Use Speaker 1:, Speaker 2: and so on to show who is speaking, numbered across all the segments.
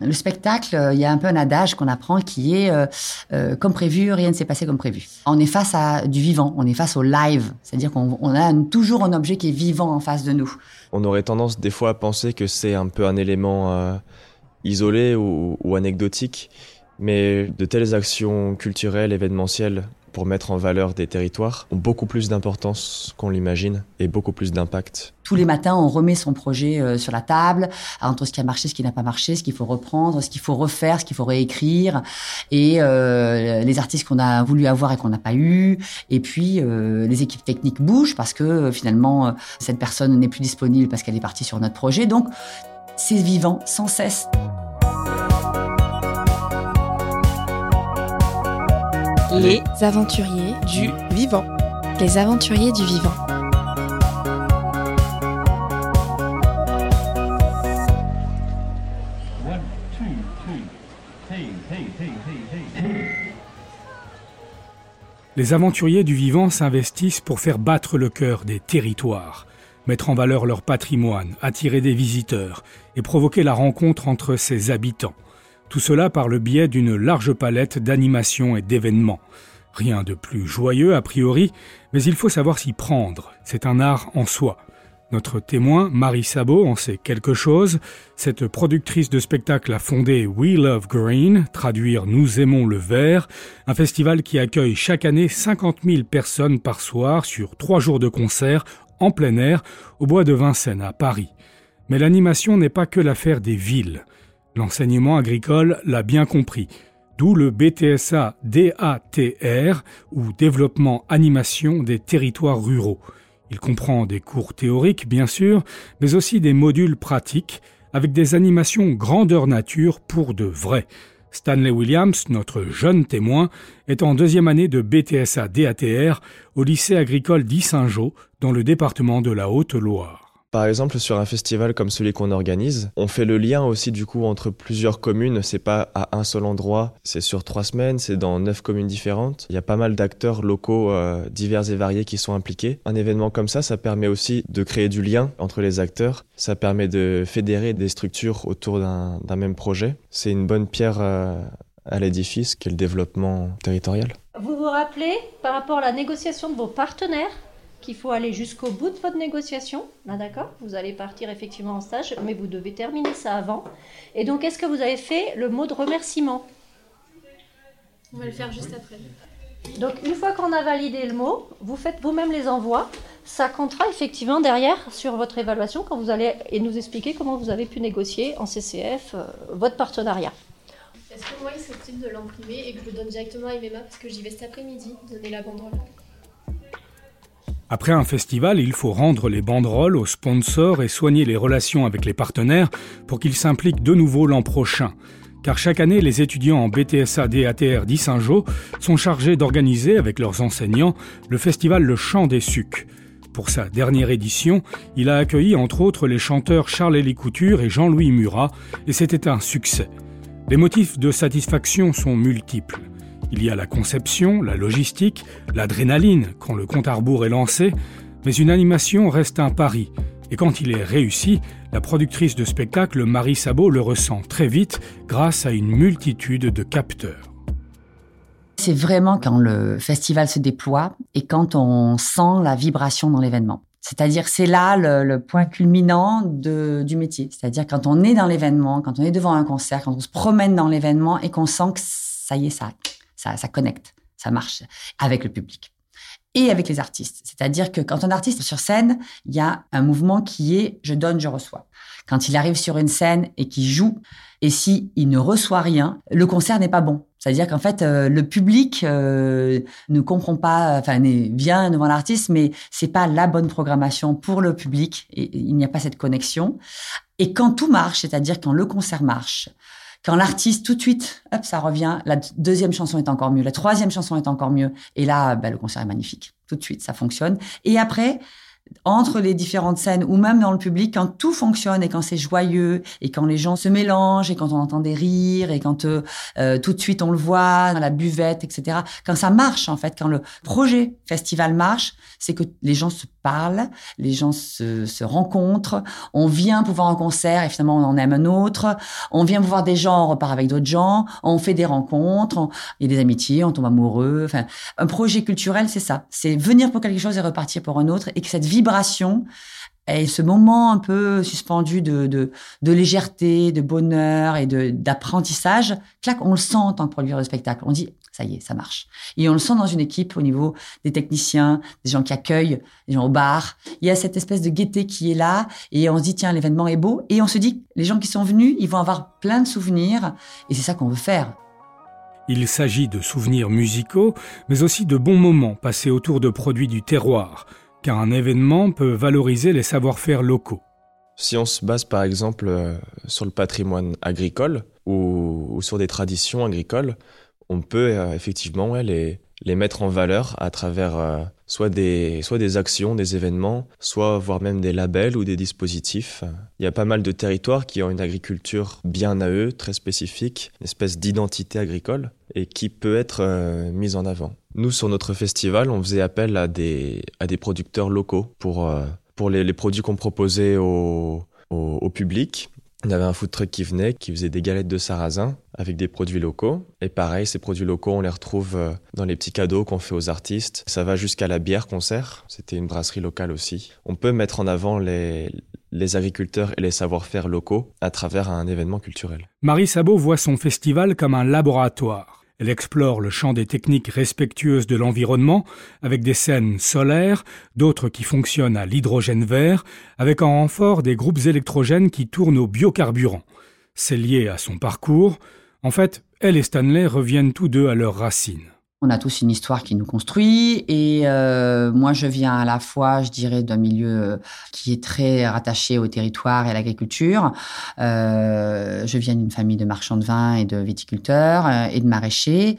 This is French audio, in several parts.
Speaker 1: Le spectacle, euh, il y a un peu un adage qu'on apprend qui est euh, euh, comme prévu, rien ne s'est passé comme prévu. On est face à du vivant, on est face au live, c'est-à-dire qu'on on a toujours un objet qui est vivant en face de nous.
Speaker 2: On aurait tendance des fois à penser que c'est un peu un élément euh, isolé ou anecdotique, mais de telles actions culturelles, événementielles, pour mettre en valeur des territoires ont beaucoup plus d'importance qu'on l'imagine et beaucoup plus d'impact.
Speaker 1: Tous les matins, on remet son projet euh, sur la table, entre ce qui a marché, ce qui n'a pas marché, ce qu'il faut reprendre, ce qu'il faut refaire, ce qu'il faut réécrire, et euh, les artistes qu'on a voulu avoir et qu'on n'a pas eu, et puis euh, les équipes techniques bougent parce que finalement cette personne n'est plus disponible parce qu'elle est partie sur notre projet. Donc c'est vivant sans cesse.
Speaker 3: Les aventuriers du vivant. Les aventuriers du vivant.
Speaker 4: One, two, three. Hey, hey, hey, hey, hey.
Speaker 5: Les aventuriers du vivant s'investissent pour faire battre le cœur des territoires, mettre en valeur leur patrimoine, attirer des visiteurs et provoquer la rencontre entre ses habitants. Tout cela par le biais d'une large palette d'animations et d'événements. Rien de plus joyeux a priori, mais il faut savoir s'y prendre. C'est un art en soi. Notre témoin, Marie Sabot, en sait quelque chose. Cette productrice de spectacle a fondé We Love Green, traduire Nous aimons le vert, un festival qui accueille chaque année 50 000 personnes par soir sur trois jours de concert en plein air au bois de Vincennes à Paris. Mais l'animation n'est pas que l'affaire des villes. L'enseignement agricole l'a bien compris, d'où le BTSA DATR ou Développement Animation des territoires ruraux. Il comprend des cours théoriques, bien sûr, mais aussi des modules pratiques avec des animations grandeur nature pour de vrai. Stanley Williams, notre jeune témoin, est en deuxième année de BTSA DATR au lycée agricole d'Issingeau, dans le département de la Haute-Loire.
Speaker 2: Par exemple, sur un festival comme celui qu'on organise, on fait le lien aussi du coup entre plusieurs communes. C'est pas à un seul endroit, c'est sur trois semaines, c'est dans neuf communes différentes. Il y a pas mal d'acteurs locaux euh, divers et variés qui sont impliqués. Un événement comme ça, ça permet aussi de créer du lien entre les acteurs. Ça permet de fédérer des structures autour d'un même projet. C'est une bonne pierre euh, à l'édifice qu'est le développement territorial.
Speaker 6: Vous vous rappelez, par rapport à la négociation de vos partenaires, qu'il faut aller jusqu'au bout de votre négociation. Ah, D'accord Vous allez partir effectivement en stage, mais vous devez terminer ça avant. Et donc, est-ce que vous avez fait le mot de remerciement?
Speaker 7: On va le faire juste après.
Speaker 6: Donc, une fois qu'on a validé le mot, vous faites vous-même les envois. Ça comptera effectivement derrière sur votre évaluation quand vous allez et nous expliquer comment vous avez pu négocier en CCF euh, votre partenariat.
Speaker 7: Est-ce que moi, il serait possible de l'imprimer et que je le donne directement à Emma parce que j'y vais cet après-midi donner la banderole?
Speaker 5: Après un festival, il faut rendre les banderoles aux sponsors et soigner les relations avec les partenaires pour qu'ils s'impliquent de nouveau l'an prochain. Car chaque année, les étudiants en BTSA DATR d'Issingeau sont chargés d'organiser avec leurs enseignants le festival Le Chant des Sucs. Pour sa dernière édition, il a accueilli entre autres les chanteurs Charles-Élie Couture et Jean-Louis Murat, et c'était un succès. Les motifs de satisfaction sont multiples. Il y a la conception, la logistique, l'adrénaline quand le compte à rebours est lancé, mais une animation reste un pari. Et quand il est réussi, la productrice de spectacle Marie Sabot le ressent très vite grâce à une multitude de capteurs.
Speaker 1: C'est vraiment quand le festival se déploie et quand on sent la vibration dans l'événement. C'est-à-dire c'est là le, point culminant du métier. C'est-à-dire quand on est dans l'événement, quand on est devant un concert, quand on se promène dans l'événement et qu'on sent que ça y est, ça, ça, connecte, ça marche avec le public et avec les artistes. C'est-à-dire que quand un artiste est sur scène, il y a un mouvement qui est je donne, je reçois. Quand il arrive sur une scène et qu'il joue, et si il ne reçoit rien, le concert n'est pas bon. C'est-à-dire qu'en fait, euh, le public euh, ne comprend pas, enfin, vient devant l'artiste, mais c'est pas la bonne programmation pour le public. Et il n'y a pas cette connexion. Et quand tout marche, c'est-à-dire quand le concert marche, quand l'artiste tout de suite, hop, ça revient. La deuxième chanson est encore mieux, la troisième chanson est encore mieux. Et là, bah, le concert est magnifique. Tout de suite, ça fonctionne. Et après, entre les différentes scènes ou même dans le public, quand tout fonctionne et quand c'est joyeux et quand les gens se mélangent et quand on entend des rires et quand euh, euh, tout de suite on le voit dans la buvette, etc. Quand ça marche en fait, quand le projet festival marche, c'est que les gens se parlent, les gens se, se rencontrent, on vient pour voir un concert et finalement on en aime un autre, on vient pour voir des gens, on repart avec d'autres gens, on fait des rencontres, on- il y a des amitiés, on tombe amoureux. Enfin, un projet culturel, c'est ça, c'est venir pour quelque chose et repartir pour un autre, et que cette vibration et ce moment un peu suspendu de, de, légèreté, de bonheur et d'apprentissage, clac, on le sent en tant que producteur de spectacle. On dit, ça y est, ça marche. Et on le sent dans une équipe au niveau des techniciens, des gens qui accueillent, des gens au bar. Il y a cette espèce de gaieté qui est là et on se dit, tiens, l'événement est beau. Et on se dit, les gens qui sont venus, ils vont avoir plein de souvenirs et c'est ça qu'on veut faire.
Speaker 5: Il s'agit de souvenirs musicaux, mais aussi de bons moments passés autour de produits du terroir, car un événement peut valoriser les savoir-faire locaux.
Speaker 2: Si on se base par exemple euh, sur le patrimoine agricole ou, sur des traditions agricoles, on peut euh, effectivement les mettre en valeur à travers euh, soit, des, soit des actions, des événements, soit voire même des labels ou des dispositifs. Il y a pas mal de territoires qui ont une agriculture bien à eux, très spécifique, une espèce d'identité agricole et qui peut être euh, mise en avant. Nous, sur notre festival, on faisait appel à des, à des producteurs locaux pour, euh, pour les, produits qu'on proposait au, au public. On avait un food truck qui venait, qui faisait des galettes de sarrasin avec des produits locaux. Et pareil, ces produits locaux, on les retrouve euh, dans les petits cadeaux qu'on fait aux artistes. Ça va jusqu'à la bière qu'on sert. C'était une brasserie locale aussi. On peut mettre en avant les, les agriculteurs et les savoir-faire locaux à travers un événement culturel.
Speaker 5: Marie Sabot voit son festival comme un laboratoire. Elle explore le champ des techniques respectueuses de l'environnement, avec des scènes solaires, d'autres qui fonctionnent à l'hydrogène vert, avec en renfort des groupes électrogènes qui tournent au biocarburant. C'est lié à son parcours. En fait, elle et Stanley reviennent tous deux à leurs racines.
Speaker 1: On a tous une histoire qui nous construit et euh, moi je viens à la fois, je dirais, d'un milieu euh, qui est très rattaché au territoire et à l'agriculture. Euh, je viens d'une famille de marchands de vin et de viticulteurs euh, et de maraîchers.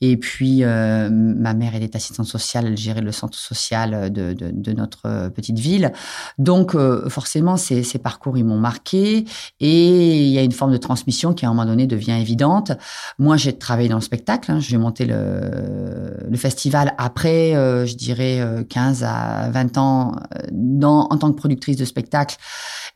Speaker 1: Et puis euh, ma mère elle est assistante sociale, elle gérait le centre social de, de, de notre euh, petite ville. Donc euh, forcément ces, ces parcours ils m'ont marqué et il y a une forme de transmission qui à un moment donné devient évidente. Moi j'ai travaillé dans le spectacle, hein, j'ai monté le, le festival après, euh, je dirais, euh, 15 à 20 ans euh, en tant que productrice de spectacle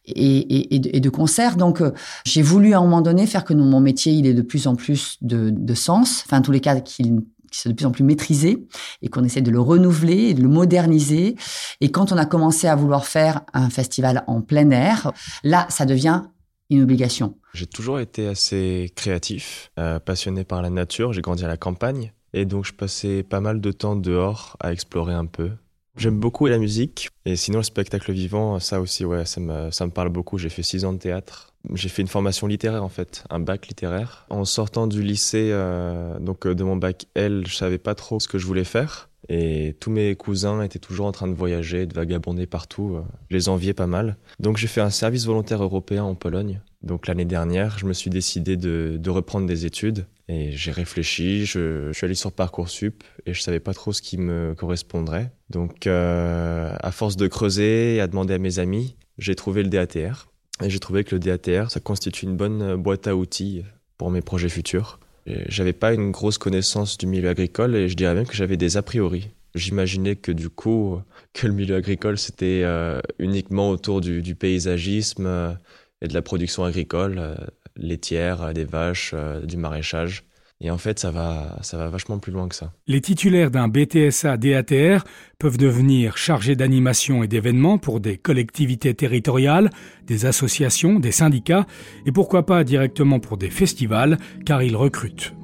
Speaker 1: et, de, concerts. Donc, euh, j'ai voulu à un moment donné faire que mon métier, il ait de plus en plus de, sens, enfin, en tous les cas, qu'il qui soit de plus en plus maîtrisé et qu'on essaie de le renouveler de le moderniser. Et quand on a commencé à vouloir faire un festival en plein air, là, ça devient une obligation.
Speaker 2: J'ai toujours été assez créatif, euh, passionné par la nature. J'ai grandi à la campagne et donc je passais pas mal de temps dehors à explorer un peu. J'aime beaucoup la musique et sinon le spectacle vivant, ça aussi, ouais, ça me, ça me parle beaucoup. J'ai fait six ans de théâtre. J'ai fait une formation littéraire en fait, un bac littéraire. En sortant du lycée, euh, donc euh, de mon bac L, je savais pas trop ce que je voulais faire. Et tous mes cousins étaient toujours en train de voyager, de vagabonder partout. euh, Je les enviais pas mal. Donc j'ai fait un service volontaire européen en Pologne. Donc l'année dernière, je me suis décidé de, de reprendre des études. Et j'ai réfléchi, je, suis allé sur Parcoursup et je savais pas trop ce qui me correspondrait. Donc euh, à force de creuser et à demander à mes amis, j'ai trouvé le DATR. Et j'ai trouvé que le DATR, ça constitue une bonne boîte à outils pour mes projets futurs. J'avais pas une grosse connaissance du milieu agricole et je dirais même que j'avais des a priori. J'imaginais que du coup, que le milieu agricole c'était euh, uniquement autour du, du paysagisme et de la production agricole, euh, laitière, euh, des vaches, euh, du maraîchage. Et en fait, ça va, ça va vachement plus loin que ça.
Speaker 5: Les titulaires d'un BTSA DATR peuvent devenir chargés d'animation et d'événements pour des collectivités territoriales, des associations, des syndicats et pourquoi pas directement pour des festivals car ils recrutent.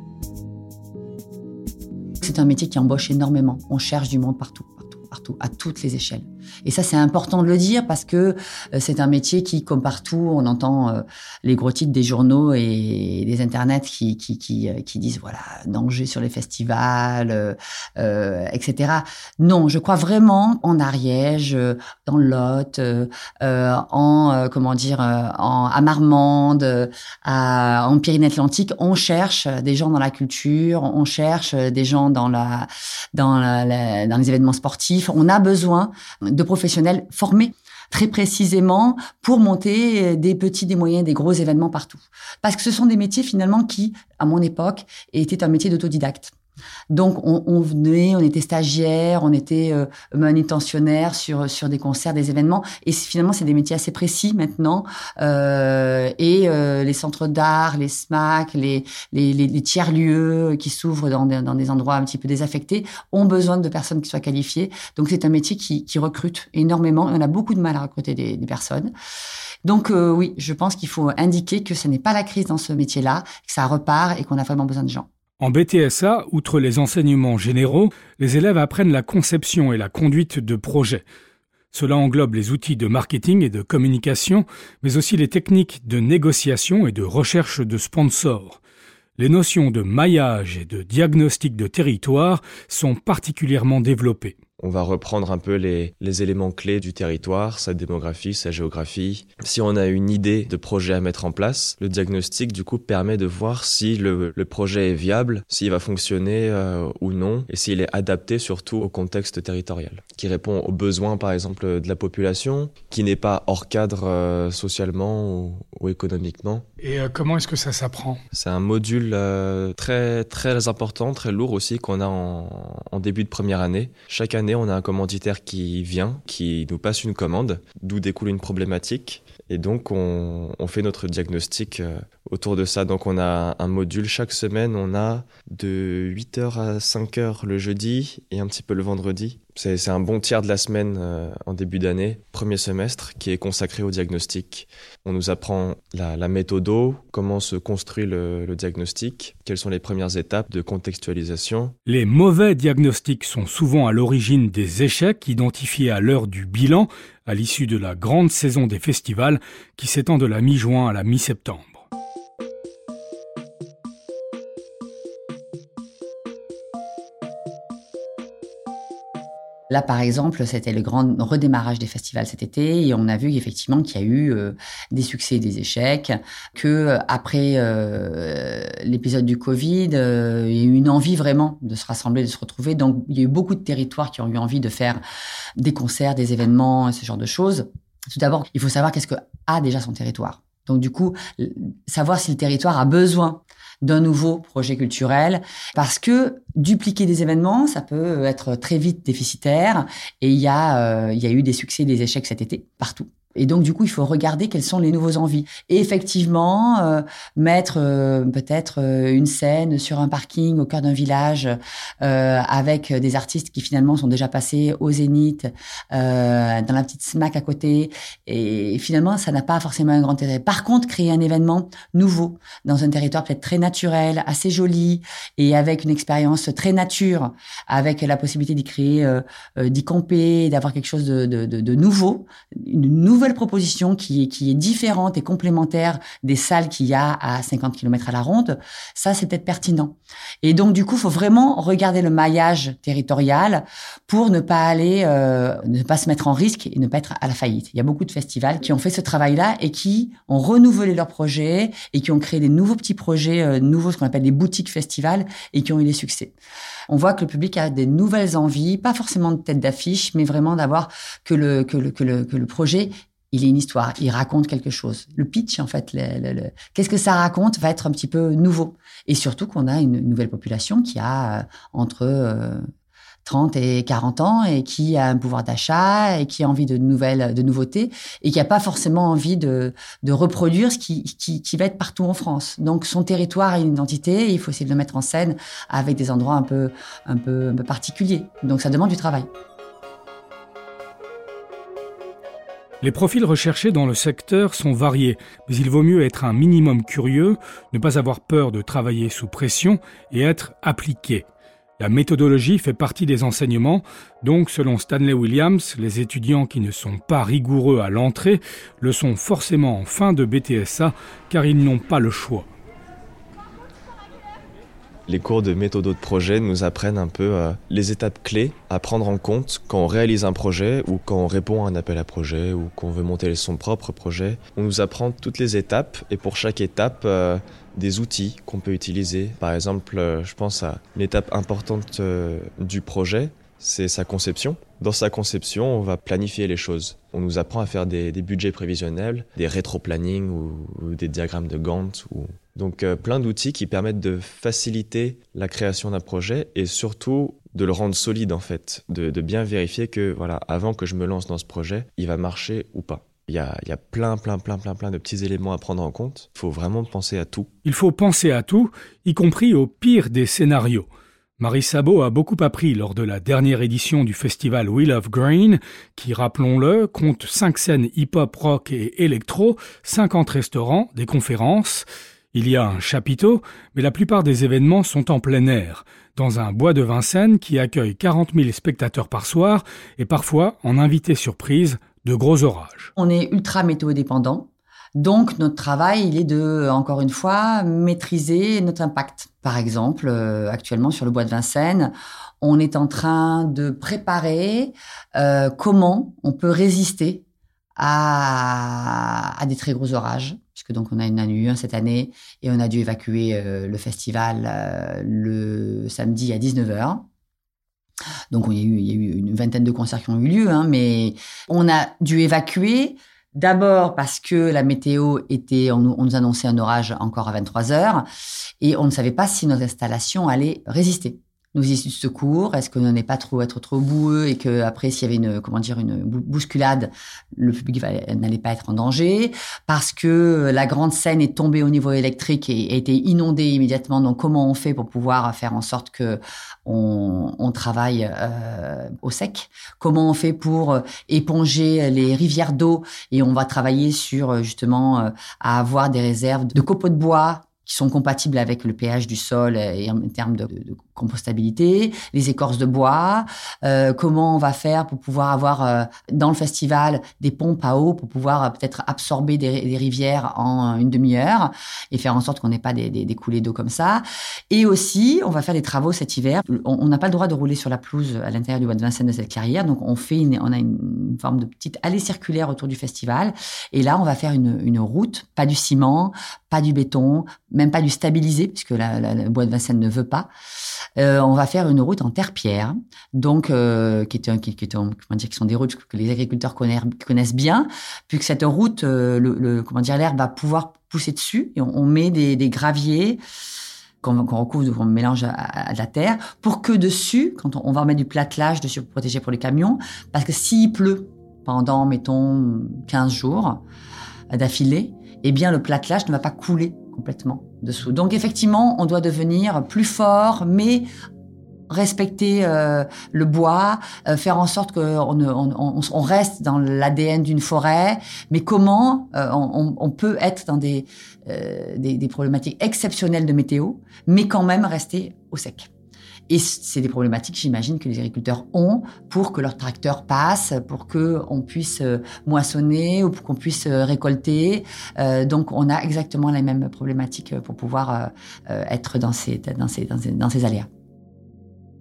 Speaker 1: C'est un métier qui embauche énormément. On cherche du monde partout, partout, partout, à toutes les échelles. Et ça, c'est important de le dire parce que euh, c'est un métier qui, comme partout, on entend euh, les gros titres des journaux et des internets qui, euh, disent voilà danger sur les festivals, etc. Non, je crois vraiment en Ariège, dans en comment dire, en à Marmande, en Pyrénées-Atlantiques, on cherche des gens dans la culture, on cherche des gens dans dans les événements sportifs. On a besoin de professionnels formés très précisément pour monter des petits, des moyens, des gros événements partout. Parce que ce sont des métiers finalement qui, à mon époque, étaient un métier d'autodidacte. Donc on, on venait, on était stagiaire, on était euh, manutentionnaire sur sur des concerts, des événements, et finalement c'est des métiers assez précis maintenant. Euh, et euh, les centres d'art, les SMAC, les les, les, tiers lieux qui s'ouvrent dans des, dans des endroits un petit peu désaffectés ont besoin de personnes qui soient qualifiées. Donc c'est un métier qui, qui recrute énormément. Et on a beaucoup de mal à recruter des, des personnes. Donc euh, oui, je pense qu'il faut indiquer que ce n'est pas la crise dans ce métier-là, que ça repart et qu'on a vraiment besoin de gens.
Speaker 5: En BTSA, outre les enseignements généraux, les élèves apprennent la conception et la conduite de projets. Cela englobe les outils de marketing et de communication, mais aussi les techniques de négociation et de recherche de sponsors. Les notions de maillage et de diagnostic de territoire sont particulièrement développées.
Speaker 2: On va reprendre un peu les, les, éléments clés du territoire, sa démographie, sa géographie. Si on a une idée de projet à mettre en place, le diagnostic du coup permet de voir si le, le projet est viable, s'il va fonctionner euh, ou non, et s'il est adapté surtout au contexte territorial, qui répond aux besoins par exemple de la population, qui n'est pas hors cadre euh, socialement ou, ou, économiquement.
Speaker 5: Et euh, comment est-ce que ça s'apprend?
Speaker 2: C'est un module euh, très très important, très lourd aussi qu'on a en, en début de première année. Chaque année on a un commanditaire qui vient, qui nous passe une commande, d'où découle une problématique. Et donc, on, fait notre diagnostic euh, autour de ça. Donc, on a un module chaque semaine. On a de 8h à 5h le jeudi et un petit peu le vendredi. C'est un bon tiers de la semaine euh, en début d'année, premier semestre, qui est consacré au diagnostic. On nous apprend la, la méthode, comment se construit le diagnostic, quelles sont les premières étapes de contextualisation.
Speaker 5: Les mauvais diagnostics sont souvent à l'origine des échecs identifiés à l'heure du bilan, à l'issue de la grande saison des festivals qui s'étend de la mi-juin à la mi-septembre.
Speaker 1: Là, par exemple, c'était le grand redémarrage des festivals cet été et on a vu effectivement qu'il y a eu euh, des succès et des échecs, que euh, après euh, l'épisode du Covid, il y a eu une envie vraiment de se rassembler, de se retrouver. Donc, il y a eu beaucoup de territoires qui ont eu envie de faire des concerts, des événements, ce genre de choses. Tout d'abord, il faut savoir qu'est-ce que a déjà son territoire. Donc, du coup, savoir si le territoire a besoin d'un nouveau projet culturel parce que dupliquer des événements, ça peut être très vite déficitaire et il y a euh, il y a eu des succès, des échecs cet été partout. Et donc, du coup, il faut regarder quelles sont les nouveaux envies. Et effectivement, euh, mettre euh, peut-être euh, une scène sur un parking au cœur d'un village euh, avec des artistes qui finalement sont déjà passés au Zénith, euh, dans la petite SMAC à côté. Et finalement, ça n'a pas forcément un grand intérêt. Par contre, créer un événement nouveau dans un territoire peut-être très naturel, assez joli et avec une expérience très nature, avec la possibilité d'y créer, euh, d'y camper, d'avoir quelque chose de, de, de, de nouveau, une nouvelle nouvelle proposition qui est, qui est différente et complémentaire des salles qu'il y a à 50 km à la ronde, ça c'est peut-être pertinent. Et donc du coup, faut vraiment regarder le maillage territorial pour ne pas aller, euh, ne pas se mettre en risque et ne pas être à la faillite. Il y a beaucoup de festivals qui ont fait ce travail-là et qui ont renouvelé leurs projets et qui ont créé des nouveaux petits projets, euh, nouveaux ce qu'on appelle des boutiques festivals et qui ont eu des succès. On voit que le public a des nouvelles envies, pas forcément de tête d'affiche, mais vraiment d'avoir que le, que le, que le, que le projet il est une histoire, il raconte quelque chose. Le pitch, en fait, qu'est-ce que ça raconte va être un petit peu nouveau. Et surtout qu'on a une nouvelle population qui a euh, entre euh, 30 et 40 ans et qui a un pouvoir d'achat et qui a envie de nouvelles, de nouveautés et qui n'a pas forcément envie de, reproduire ce qui, va être partout en France. Donc son territoire a une identité et il faut essayer de le mettre en scène avec des endroits un peu, un peu, un peu particuliers. Donc ça demande du travail.
Speaker 5: Les profils recherchés dans le secteur sont variés, mais il vaut mieux être un minimum curieux, ne pas avoir peur de travailler sous pression et être appliqué. La méthodologie fait partie des enseignements, donc selon Stanley Williams, les étudiants qui ne sont pas rigoureux à l'entrée le sont forcément en fin de BTSA car ils n'ont pas le choix.
Speaker 2: Les cours de méthode de projet nous apprennent un peu euh, les étapes clés à prendre en compte quand on réalise un projet ou quand on répond à un appel à projet ou qu'on veut monter son propre projet. On nous apprend toutes les étapes et pour chaque étape, euh, des outils qu'on peut utiliser. Par exemple, euh, je pense à une étape importante du projet, c'est sa conception. Dans sa conception, on va planifier les choses. On nous apprend à faire des, des budgets prévisionnels, des rétro-planning ou, ou, des diagrammes de Gantt ou Donc euh, plein d'outils qui permettent de faciliter la création d'un projet et surtout de le rendre solide en fait, de, bien vérifier que voilà, avant que je me lance dans ce projet, il va marcher ou pas. Il y, a, il y a plein, plein, plein, plein, plein de petits éléments à prendre en compte. Il faut vraiment penser à tout.
Speaker 5: Il faut penser à tout, y compris au pire des scénarios. Marie Sabot a beaucoup appris lors de la dernière édition du festival Wheel of Green, qui, rappelons-le, compte cinq scènes hip-hop, rock et électro, 50 restaurants, des conférences. Il y a un chapiteau, mais la plupart des événements sont en plein air, dans un bois de Vincennes qui accueille 40 000 spectateurs par soir et parfois, en invité surprise, de gros orages.
Speaker 1: On est ultra météo dépendant. Donc notre travail, il est de, encore une fois, maîtriser notre impact. Par exemple, euh, actuellement sur le bois de Vincennes, on est en train de préparer euh, comment on peut résister à, à, des très gros orages, donc on a, une, eu un cette année et on a dû évacuer euh, le festival euh, le samedi à 19h. Donc il y, a eu, a une vingtaine de concerts qui ont eu lieu, hein, mais on a dû évacuer D'abord parce que la météo était, on nous, on nous, annonçait un orage encore à 23 heures et on ne savait pas si nos installations allaient résister nos issues de secours Est-ce qu'on n'est pas trop être trop boueux et que après s'il y avait une comment dire une bousculade, le public n'allait pas être en danger? Parce que la grande scène est tombée au niveau électrique et a été inondée immédiatement. Donc comment on fait pour pouvoir faire en sorte que on, on travaille euh, au sec? Comment on fait pour euh, éponger les rivières d'eau? Et on va travailler sur euh, justement euh, à avoir des réserves de copeaux de bois qui sont compatibles avec le pH du sol et en termes de, de compostabilité, les écorces de bois, euh, comment on va faire pour pouvoir avoir euh, dans le festival des pompes à eau pour pouvoir euh, peut-être absorber des, rivières en une demi-heure et faire en sorte qu'on n'ait pas des, coulées d'eau comme ça. Et aussi, on va faire des travaux cet hiver. On n'a pas le droit de rouler sur la pelouse à l'intérieur du bois de Vincennes de cette carrière, donc on fait, on a une forme de petite allée circulaire autour du festival. Et là, on va faire une, route, pas du ciment, pas du béton, même pas du stabilisé, puisque le bois de Vincennes ne veut pas. Euh, on va faire une route en terre-pierre, donc euh, qui, qui, est, sont des routes que les agriculteurs connaissent, bien, puisque cette route, euh, le, comment dire, l'herbe va pouvoir pousser dessus, et on, met des, graviers qu'on qu recouvre, qu'on mélange à, la terre, pour que dessus, quand on, on va mettre du platelage dessus pour protéger pour les camions, parce que s'il pleut pendant, mettons, 15 jours d'affilée, eh bien le platelage ne va pas couler complètement dessous. Donc effectivement, on doit devenir plus fort, mais respecter euh, le bois, euh, faire en sorte qu'on on, reste dans l'ADN d'une forêt, mais comment euh, on, peut être dans des problématiques exceptionnelles de météo, mais quand même rester au sec. Et c'est des problématiques, j'imagine, que les agriculteurs ont pour que leur tracteur passe, pour que on puisse euh, moissonner ou pour qu'on puisse euh, récolter. Euh, donc, on a exactement les mêmes problématiques pour pouvoir euh, être dans ces, dans ces, dans ces, dans ces aléas.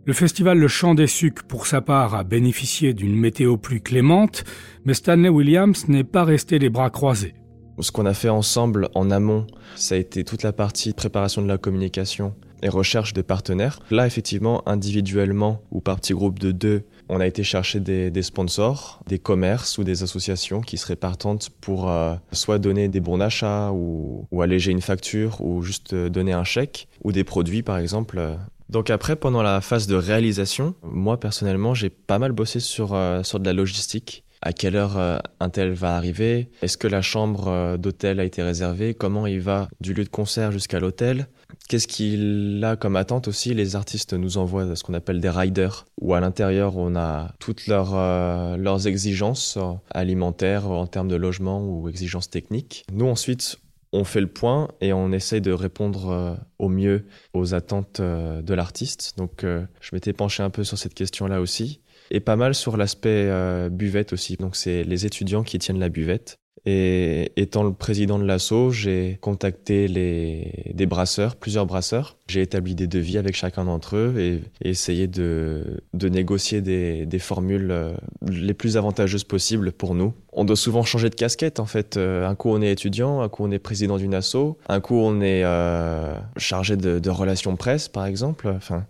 Speaker 5: Le festival Le Chant des Sucs, pour sa part, a bénéficié d'une météo plus clémente, mais Stanley Williams n'est pas resté les bras croisés.
Speaker 2: Ce qu'on a fait ensemble en amont, ça a été toute la partie préparation de la communication et recherche de partenaires. Là, effectivement, individuellement ou par petits groupes de deux, on a été chercher des, des sponsors, des commerces ou des associations qui seraient partantes pour euh, soit donner des bons d'achat ou, alléger une facture ou juste donner un chèque ou des produits, par exemple. Donc après, pendant la phase de réalisation, moi personnellement, j'ai pas mal bossé sur, euh, sur de la logistique à quelle heure euh, un tel va arriver, est-ce que la chambre euh, d'hôtel a été réservée, comment il va du lieu de concert jusqu'à l'hôtel, qu'est-ce qu'il a comme attente aussi, les artistes nous envoient ce qu'on appelle des riders, où à l'intérieur on a toutes leurs, euh, exigences alimentaires en termes de logement ou exigences techniques. Nous ensuite, on fait le point et on essaye de répondre au mieux aux attentes de l'artiste. Donc je m'étais penché un peu sur cette question-là aussi et pas mal sur l'aspect euh, buvette aussi. Donc c'est les étudiants qui tiennent la buvette. Et étant le président de l'assaut, j'ai contacté les, des brasseurs, plusieurs brasseurs. J'ai établi des devis avec chacun d'entre eux et, et, essayé de, de négocier des, des formules euh, les plus avantageuses possibles pour nous. On doit souvent changer de casquette en fait. Euh, un coup on est étudiant, un coup on est président d'une asso, un coup on est euh, chargé de, de relations presse par exemple. Enfin,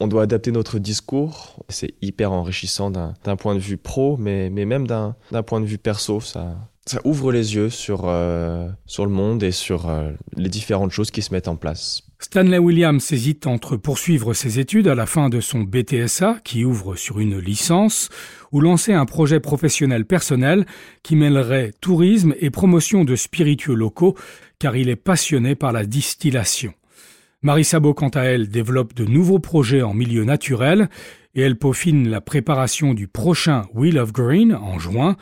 Speaker 2: on doit adapter notre discours. C'est hyper enrichissant d'un point de vue pro, mais, mais même d'un point de vue perso. Ça, Ça ouvre les yeux sur, euh, le monde et sur euh, les différentes choses qui se mettent en place.
Speaker 5: Stanley Williams hésite entre poursuivre ses études à la fin de son BTSA, qui ouvre sur une licence, ou lancer un projet professionnel personnel qui mêlerait tourisme et promotion de spiritueux locaux, car il est passionné par la distillation. Marie Sabot, quant à elle, développe de nouveaux projets en milieu naturel et elle peaufine la préparation du prochain Wheel of Green en juin,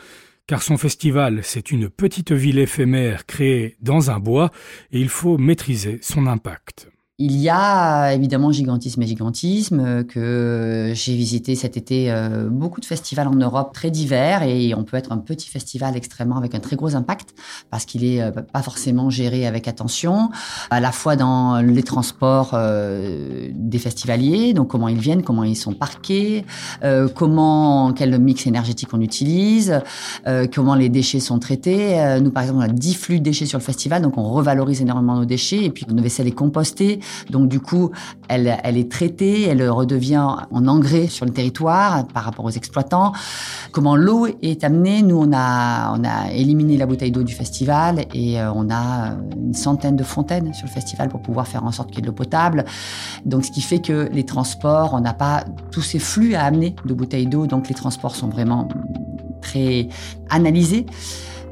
Speaker 5: car son festival, c'est une petite ville éphémère créée dans un bois et il faut maîtriser son impact.
Speaker 1: Il y a évidemment gigantisme et gigantisme euh, que j'ai visité cet été euh, beaucoup de festivals en Europe très divers et on peut être un petit festival extrêmement avec un très gros impact parce qu'il est euh, pas forcément géré avec attention à la fois dans les transports des festivaliers donc comment ils viennent comment ils sont parqués comment quel mix énergétique on utilise comment les déchets sont traités. Nous par exemple on a 10 flux de déchets sur le festival donc on revalorise énormément nos déchets et puis nos vaisselle est compostée donc du coup, elle, est traitée, elle redevient en engrais sur le territoire par rapport aux exploitants. Comment l'eau est amenée Nous, on a, éliminé la bouteille d'eau du festival et euh, on a une centaine de fontaines sur le festival pour pouvoir faire en sorte qu'il y ait de l'eau potable. Donc ce qui fait que les transports, on n'a pas tous ces flux à amener de bouteilles d'eau, donc les transports sont vraiment très analysés.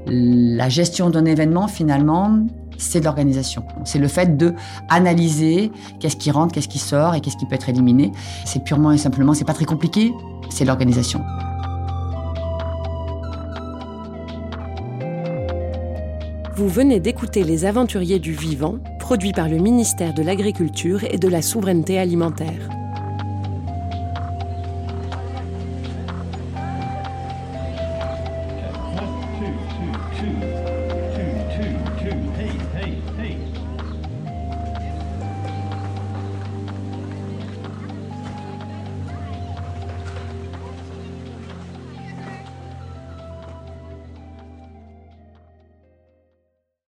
Speaker 1: La gestion d'un événement, finalement, c'est l'organisation. C'est le fait de analyser qu'est-ce qui rentre, qu'est-ce qui sort et qu'est-ce qui peut être éliminé. C'est purement et simplement, c'est pas très compliqué, c'est l'organisation.
Speaker 3: Vous venez d'écouter Les Aventuriers du Vivant, produit par le ministère de l'Agriculture et de la Souveraineté alimentaire.